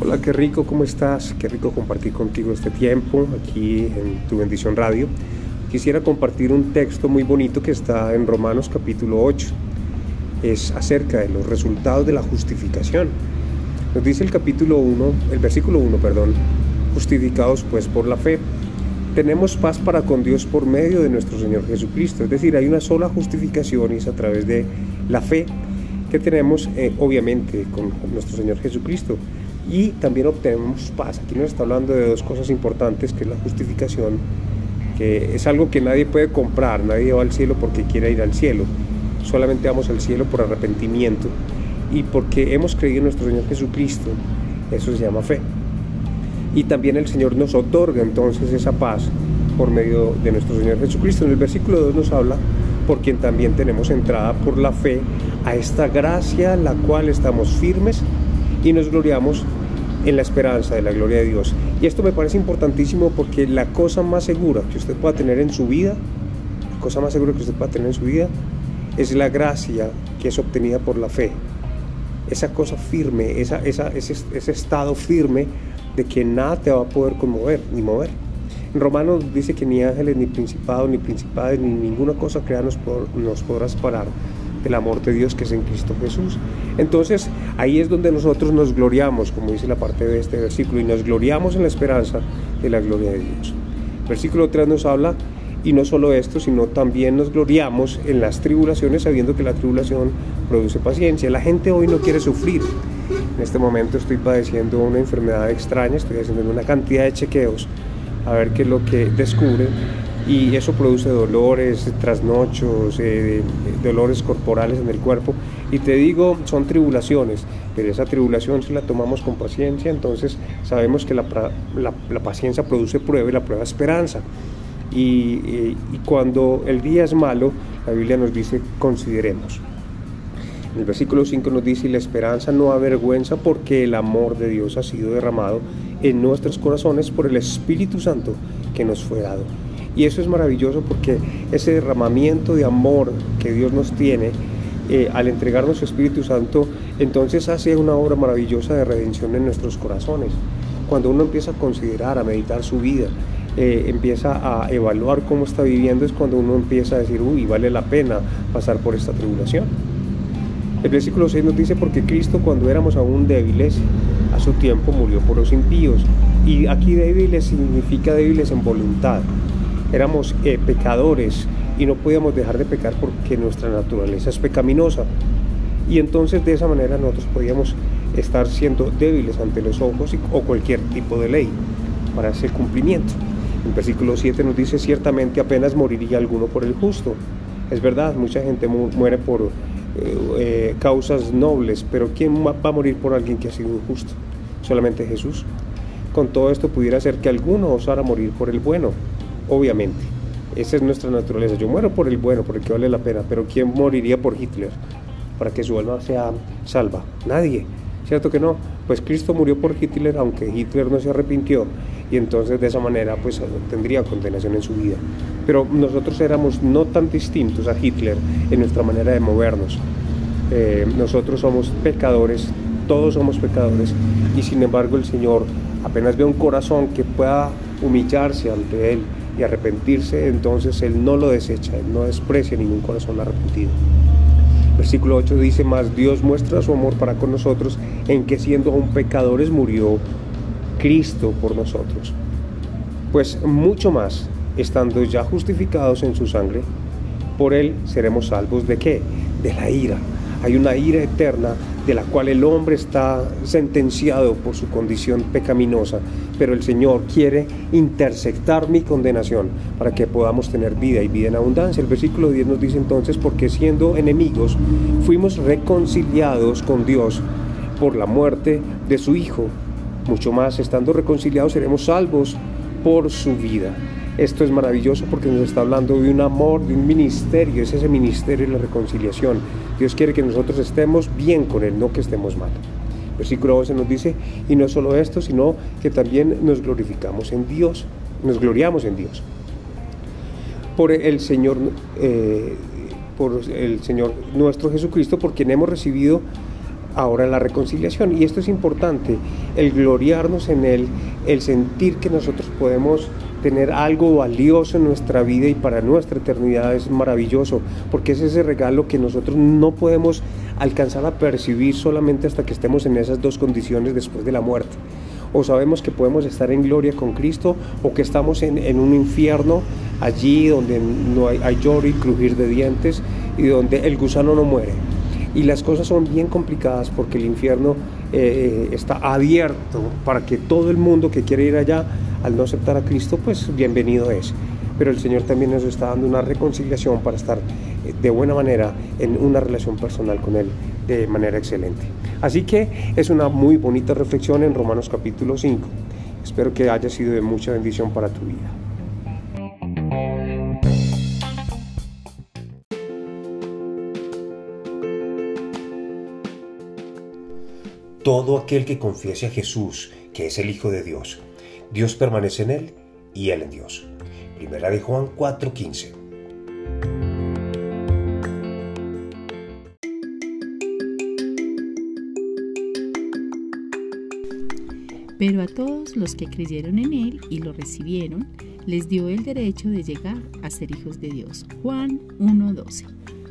Hola, qué rico, ¿cómo estás? Qué rico compartir contigo este tiempo aquí en Tu Bendición Radio. Quisiera compartir un texto muy bonito que está en Romanos capítulo 8. Es acerca de los resultados de la justificación. Nos dice el capítulo 1, el versículo 1, perdón, justificados pues por la fe. Tenemos paz para con Dios por medio de nuestro Señor Jesucristo. Es decir, hay una sola justificación y es a través de la fe que tenemos eh, obviamente con nuestro Señor Jesucristo y también obtenemos paz. Aquí nos está hablando de dos cosas importantes, que es la justificación, que es algo que nadie puede comprar, nadie va al cielo porque quiera ir al cielo, solamente vamos al cielo por arrepentimiento y porque hemos creído en nuestro Señor Jesucristo, eso se llama fe. Y también el Señor nos otorga entonces esa paz por medio de nuestro Señor Jesucristo. En el versículo 2 nos habla por quien también tenemos entrada por la fe a esta gracia la cual estamos firmes y nos gloriamos en la esperanza de la gloria de Dios. Y esto me parece importantísimo porque la cosa más segura que usted pueda tener en su vida, la cosa más segura que usted pueda tener en su vida, es la gracia que es obtenida por la fe. Esa cosa firme, esa, esa, ese, ese estado firme de que nada te va a poder conmover ni mover. Romanos dice que ni ángeles, ni principados, ni principales, ni ninguna cosa creada nos, nos podrá separar del amor de Dios que es en Cristo Jesús. Entonces ahí es donde nosotros nos gloriamos, como dice la parte de este versículo, y nos gloriamos en la esperanza de la gloria de Dios. versículo 3 nos habla, y no solo esto, sino también nos gloriamos en las tribulaciones, sabiendo que la tribulación produce paciencia. La gente hoy no quiere sufrir. En este momento estoy padeciendo una enfermedad extraña, estoy haciendo una cantidad de chequeos a ver qué es lo que descubren y eso produce dolores, trasnochos, eh, dolores corporales en el cuerpo. Y te digo, son tribulaciones, pero esa tribulación si la tomamos con paciencia, entonces sabemos que la, paciencia produce prueba y la prueba esperanza. Y, y, cuando el día es malo, la Biblia nos dice, consideremos. En el versículo 5 nos dice, y la esperanza no avergüenza porque el amor de Dios ha sido derramado en nuestros corazones por el Espíritu Santo que nos fue dado. Y eso es maravilloso porque ese derramamiento de amor que Dios nos tiene eh, al entregarnos su Espíritu Santo, entonces hace una obra maravillosa de redención en nuestros corazones. Cuando uno empieza a considerar, a meditar su vida, eh, empieza a evaluar cómo está viviendo, es cuando uno empieza a decir, uy, vale la pena pasar por esta tribulación. El versículo 6 nos dice, porque Cristo cuando éramos aún débiles, su tiempo murió por los impíos. Y aquí débiles significa débiles en voluntad éramos eh, pecadores y no podíamos dejar de pecar porque nuestra naturaleza es pecaminosa. Y entonces de esa manera nosotros podíamos estar siendo débiles ante los ojos o cualquier tipo de ley para ese cumplimiento. El versículo 7 nos dice, ciertamente apenas moriría alguno por el justo. Es verdad, mucha gente muere por eh, eh, causas nobles, pero ¿quién va a morir por alguien que ha sido injusto? Solamente Jesús. Con todo esto pudiera ser que alguno osara morir por el bueno, obviamente. Esa es nuestra naturaleza. Yo muero por el bueno, por el que vale la pena, pero ¿quién moriría por Hitler para que su alma sea salva? Nadie. ¿Cierto que no? Pues Cristo murió por Hitler, aunque Hitler no se arrepintió, y entonces de esa manera pues tendría condenación en su vida. Pero nosotros éramos no tan distintos a Hitler en nuestra manera de movernos. Eh, nosotros somos pecadores, todos somos pecadores, y sin embargo el Señor apenas ve un corazón que pueda humillarse ante Él y arrepentirse, entonces Él no lo desecha, no desprecia ningún corazón arrepentido. Versículo 8 dice, más Dios muestra su amor para con nosotros en que siendo aún pecadores murió Cristo por nosotros. Pues mucho más, estando ya justificados en su sangre, por Él seremos salvos de qué? De la ira. Hay una ira eterna de la cual el hombre está sentenciado por su condición pecaminosa, pero el Señor quiere intersectar mi condenación para que podamos tener vida y vida en abundancia. El versículo 10 nos dice entonces, porque siendo enemigos, fuimos reconciliados con Dios por la muerte de su Hijo. Mucho más, estando reconciliados, seremos salvos por su vida. Esto es maravilloso porque nos está hablando de un amor, de un ministerio, es ese ministerio de la reconciliación. Dios quiere que nosotros estemos bien con Él, no que estemos mal. Versículo 11 nos dice, y no solo esto, sino que también nos glorificamos en Dios, nos gloriamos en Dios. Por el Señor, eh, por el Señor nuestro Jesucristo, por quien hemos recibido ahora la reconciliación. Y esto es importante, el gloriarnos en Él, el sentir que nosotros podemos tener algo valioso en nuestra vida y para nuestra eternidad es maravilloso, porque es ese regalo que nosotros no podemos alcanzar a percibir solamente hasta que estemos en esas dos condiciones después de la muerte. O sabemos que podemos estar en gloria con Cristo o que estamos en, un infierno allí donde no hay, hay y crujir de dientes y donde el gusano no muere. Y las cosas son bien complicadas porque el infierno eh, está abierto para que todo el mundo que quiere ir allá, al no aceptar a Cristo, pues bienvenido es. Pero el Señor también nos está dando una reconciliación para estar eh, de buena manera en una relación personal con Él de manera excelente. Así que es una muy bonita reflexión en Romanos capítulo 5. Espero que haya sido de mucha bendición para tu vida. todo aquel que confiese a Jesús, que es el Hijo de Dios. Dios permanece en él y él en Dios. Primera de Juan 4:15. Pero a todos los que creyeron en Él y lo recibieron, les dio el derecho de llegar a ser hijos de Dios. Juan 1.12.